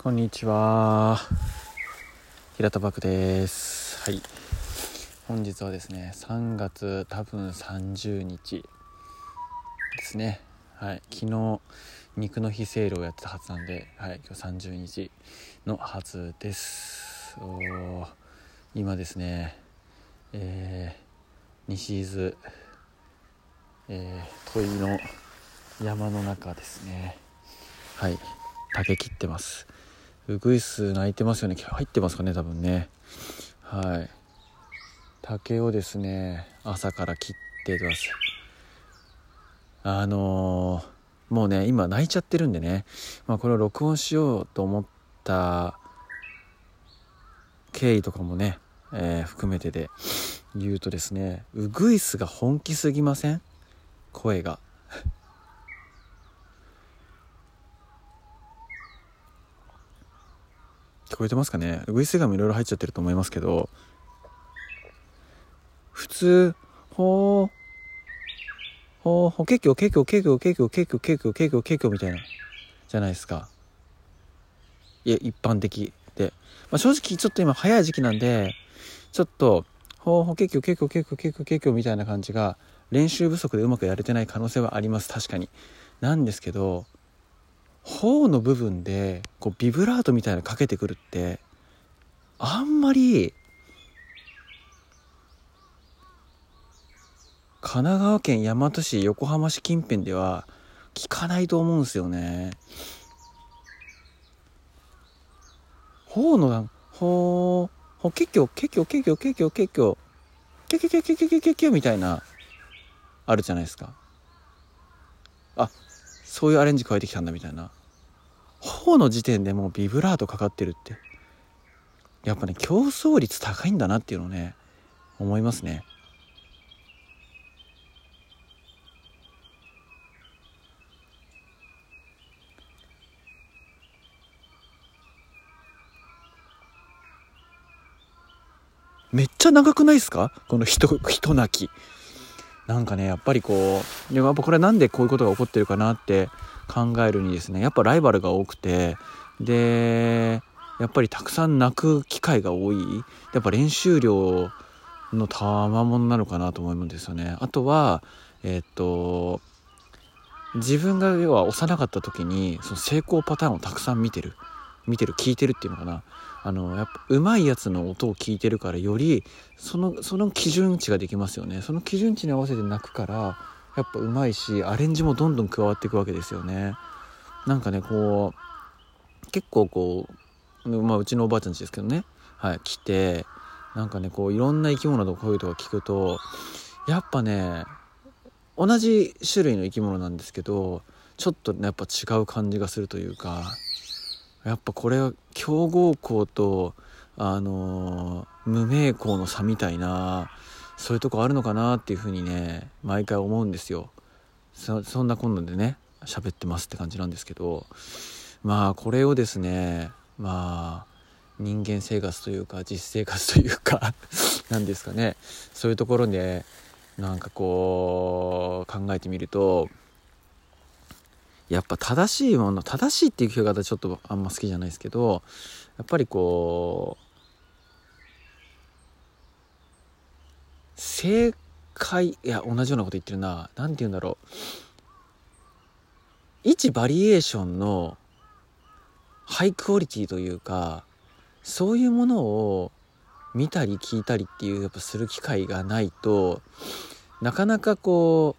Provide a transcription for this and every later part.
こんにちは。平田漠です。はい。本日はですね3月多分30日ですね。はい。昨日肉の日セールをやってたはずなんではい。今日30日のはずです。お今ですねえー、西伊豆えー、問いの山の中ですね。はい。竹切ってます。ウグイス鳴いてますよね。入ってますかね多分ね。はい。竹をですね朝から切ってます。あのー、もうね今泣いちゃってるんでね、まあ、これを録音しようと思った経緯とかもね、えー、含めてで言うとですねウグイスが本気すぎません？声が。こえてますかね？ウグイスガムいろいろ入っちゃってると思いますけど。普通ほうほうほけきょけきょけきょけきょけきょけきょけきょけきょみたいなじゃないですか。いや一般的で、まあ、正直ちょっと今早い時期なんでちょっとほうほけきょけきょけきょけきょけきょみたいな感じが練習不足でうまくやれてない可能性はあります。確かに。なんですけど頬の部分でこうビブラートみたいなのかけてくるってあんまり神奈川県大和市横浜市近辺では聞かないと思うんですよね。頬のほうほけきょけきょけきょけきょけきょけけけけけけけけみたいなあるじゃないですか。あそういうアレンジ加えてきたんだみたいな。頬の時点でもうビブラートかかってるって。やっぱね競争率高いんだなっていうのをね思いますね。めっちゃ長くないですか？この人人泣き。なんかねやっぱりこうでもやっぱこれなんでこういうことが起こってるかなって考えるにですねやっぱライバルが多くてでやっぱりたくさん泣く機会が多いやっぱ練習量の賜物なのかなと思うんですよね。あとはえー、っと自分が要は幼かった時にその成功パターンをたくさん見てる見てる聞いてるっていうのかな。あのやっぱうまいやつの音を聞いてるからよりそのその基準値ができますよね。その基準値に合わせて泣くからやっぱうまいしアレンジもどんどん加わっていくわけですよね。なんかねこう結構こう、まあ、うちのおばあちゃんちですけどね。はい来てなんかねこういろんな生き物の声とか聞くとやっぱね同じ種類の生き物なんですけどちょっとねやっぱ違う感じがするというかやっぱこれは強豪校とあの、無名校の差みたいなそういうとこあるのかなっていうふうにね毎回思うんですよ。そそんなこんなでね喋ってますって感じなんですけどまあこれをですねまあ人間生活というか実生活というか 何ですかね。そういうところでなんかこう考えてみるとやっぱ正しいもの正しいっていう聞き方ちょっとあんま好きじゃないですけどやっぱりこう正解いや同じようなこと言ってるな。何て言うんだろう。一バリエーションのハイクオリティというかそういうものを見たり聞いたりっていうやっぱする機会がないとなかなかこ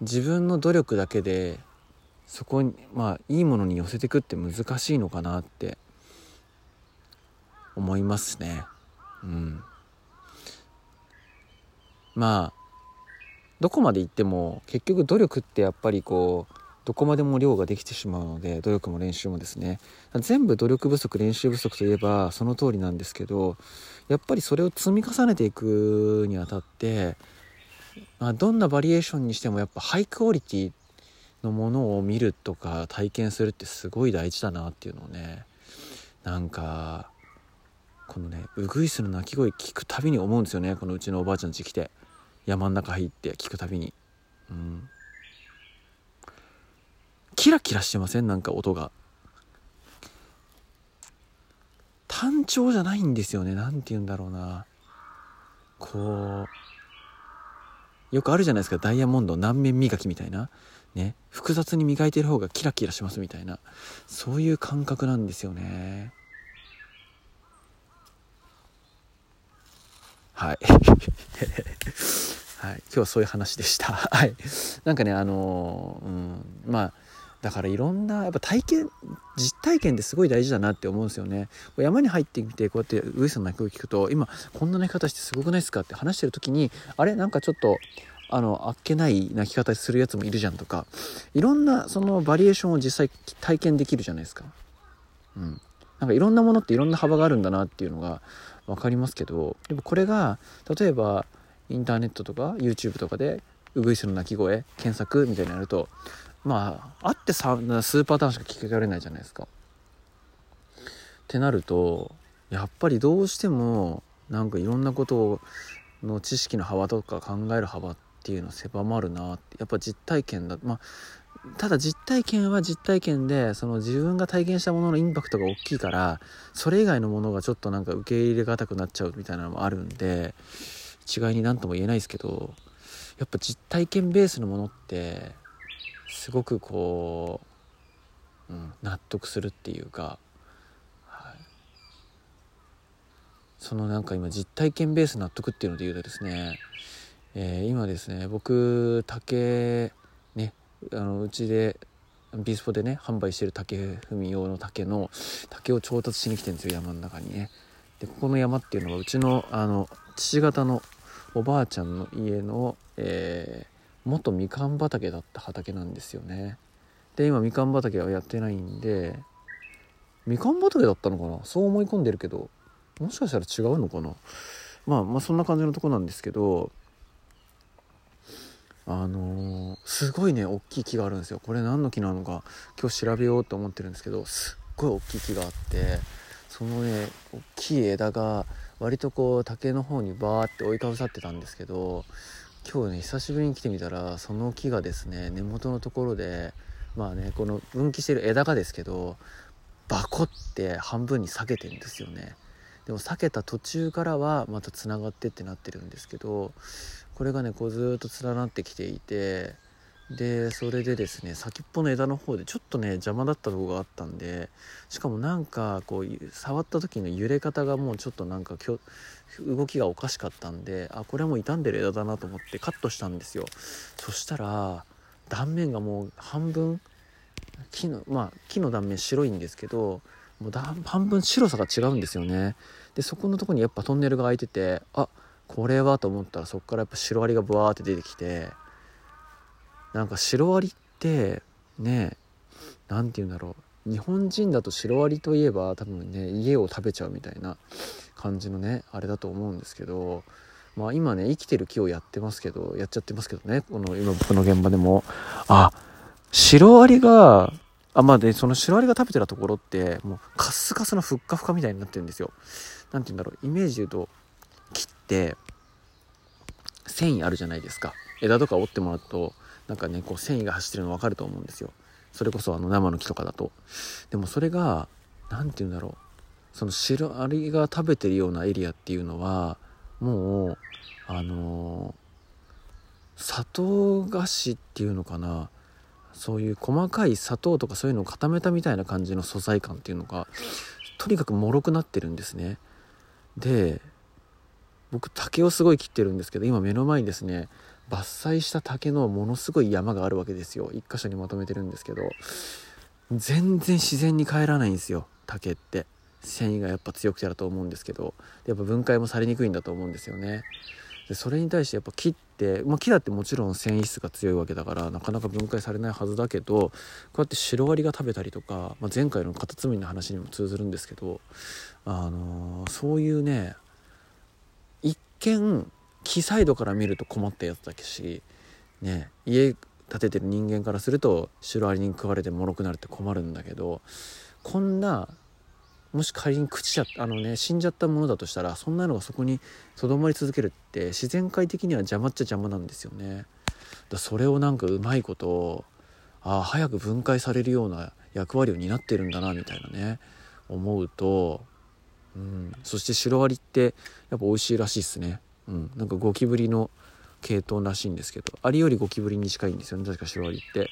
う自分の努力だけでそこにまあいいものに寄せていくって難しいのかなって思いますね。うん。まあどこまで行っても結局努力ってやっぱりこうどこまでも量ができてしまうので努力も練習もですね。全部努力不足練習不足といえばその通りなんですけどやっぱりそれを積み重ねていくにあたって、まあ、どんなバリエーションにしてもやっぱハイクオリティのものを見るとか体験するってすごい大事だなっていうのをねなんかこのねウグイスの鳴き声聞くたびに思うんですよね。このうちのおばあちゃん家来て。山ん中入って聞くたびに。うん。キラキラしてません？なんか音が。単調じゃないんですよね。何て言うんだろうな。こうよくあるじゃないですか。ダイヤモンド何面磨きみたいな。ね。複雑に磨いてる方がキラキラしますみたいな。そういう感覚なんですよね。はい。はい、今日はそういう話でした。はい。なんかね、あのー、うん、まあ、だからいろんなやっぱ体験実体験ってすごい大事だなって思うんですよね。山に入ってみてこうやってウイスの鳴き声聞くと今こんな鳴き方してすごくないですかって話してる時にあれなんかちょっとあのあっけない鳴き方するやつもいるじゃんとか。いろんなそのバリエーションを実際体験できるじゃないですか。うん。なんかいろんなものっていろんな幅があるんだなっていうのが分かりますけど。でもこれが例えばインターネットとか YouTube とかでウグイスの鳴き声検索みたいになるとまああってさ数パターンしか聞かれないじゃないですか。ってなるとやっぱりどうしてもなんかいろんなことの知識の幅とか考える幅っていうの狭まるなってやっぱ実体験だまあただ実体験は実体験でその自分が体験したもののインパクトが大きいからそれ以外のものがちょっとなんか受け入れがたくなっちゃうみたいなのもあるんで一概に何とも言えないですけどやっぱ実体験ベースのものってすごくこう、うん、納得するっていうか、はい、そのなんか今実体験ベース納得っていうので言うとですね、えー、今ですね僕竹ねあのうちでビスポでね販売してる竹踏み用の竹の竹を調達しに来てるんですよ山の中にね。でここの山っていうのはうちのあの父方のおばあちゃんの家の、え元みかん畑だった畑なんですよね。で今みかん畑はやってないんでみかん畑だったのかな？そう思い込んでるけどもしかしたら違うのかな？まあまあそんな感じのとこなんですけどあのー、すごいね大きい木があるんですよ。これ何の木なのか今日調べようと思ってるんですけどすっごい大きい木があってそのね大きい枝が割とこう竹の方にバーって追いかぶさってたんですけど今日ね久しぶりに来てみたらその木がですね根元のところでまあねこの分岐してる枝がですけどバコって半分に裂けてんですよね。でも裂けた途中からはまたつながってってなってるんですけどこれがねこうずっと連なってきていてでそれでですね先っぽの枝の方でちょっとね邪魔だったとこがあったんでしかもなんかこう触った時の揺れ方がもうちょっとなんか動きがおかしかったんであこれはもう傷んでる枝だなと思ってカットしたんですよ。そしたら断面がもう半分木のまあ木の断面白いんですけどもう半分白さが違うんですよね。でそこのとこにやっぱトンネルが開いててあこれはと思ったらそこからやっぱシロアリがブワーって出てきてなんかシロアリってね何て言うんだろう。日本人だとシロアリといえば多分ね家を食べちゃうみたいな感じのねあれだと思うんですけどまあ今ね生きてる木をやってますけどやっちゃってますけどね。この今僕の現場でも。あシロアリがあまあでそのシロアリが食べてたところってもうカスカスのふっかふかみたいになってるんですよ。何て言うんだろう。イメージで言うと木って繊維あるじゃないですか。枝とか折ってもらうとなんかねこう繊維が走ってるの分かると思うんですよ。それこそあの生の木とかだと。でもそれが何て言うんだろう。そのシロアリが食べてるようなエリアっていうのはもうあのー、砂糖菓子っていうのかな。そういう細かい砂糖とかそういうのを固めたみたいな感じの素材感っていうのがとにかく脆くなってるんですね。で僕竹をすごい切ってるんですけど今目の前にですね伐採した竹のものすごい山があるわけですよ。一箇所にまとめてるんですけど。全然自然に帰らないんですよ。竹って。繊維がやっぱ強くてだと思うんですけど。やっぱ分解もされにくいんだと思うんですよね。でそれに対してやっぱ木って、まあ、木だってもちろん繊維質が強いわけだからなかなか分解されないはずだけどこうやってシロアリが食べたりとか、まあ、前回のカタツムリの話にも通ずるんですけど、あのー、そういうね一見木サイドから見ると困ったやつだけし、ね、家建ててる人間からするとシロアリに食われてもろくなるって困るんだけどこんなもし仮に朽ちちゃあのね死んじゃったものだとしたらそんなのがそこにとどまり続けるって自然界的には邪魔っちゃ邪魔なんですよね。だそれをなんかうまいことああ早く分解されるような役割を担ってるんだなみたいなね思うとうん、そしてシロアリってやっぱ美味しいらしいっすね、うん、なんかゴキブリの系統らしいんですけどアリよりゴキブリに近いんですよね。確かシロアリって。や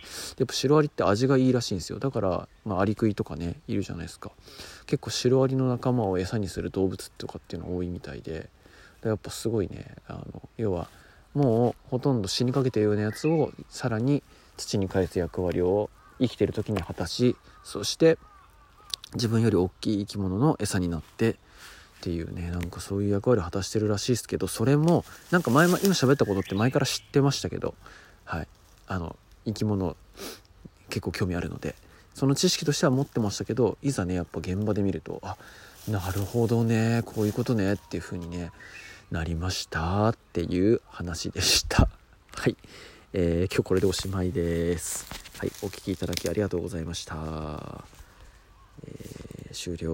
っぱシロアリって味がいいらしいんですよ。だから、まあ、アリクイとかねいるじゃないですか。結構シロアリの仲間を餌にする動物とかっていうの多いみたいで。やっぱすごいね。あの要はもうほとんど死にかけてるようなやつをさらに土に返す役割を生きてる時に果たしそして自分より大きい生き物の餌になってっていうねなんかそういう役割を果たしてるらしいですけどそれもなんか前今喋ったことって前から知ってましたけどはい。あの生き物結構興味あるのでその知識としては持ってましたけどいざねやっぱ現場で見るとあなるほどねこういうことねっていう風にねなりましたっていう話でした。はい、えー、今日これでおしまいです。はい。お聴きいただきありがとうございました、えー、終了。